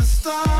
the.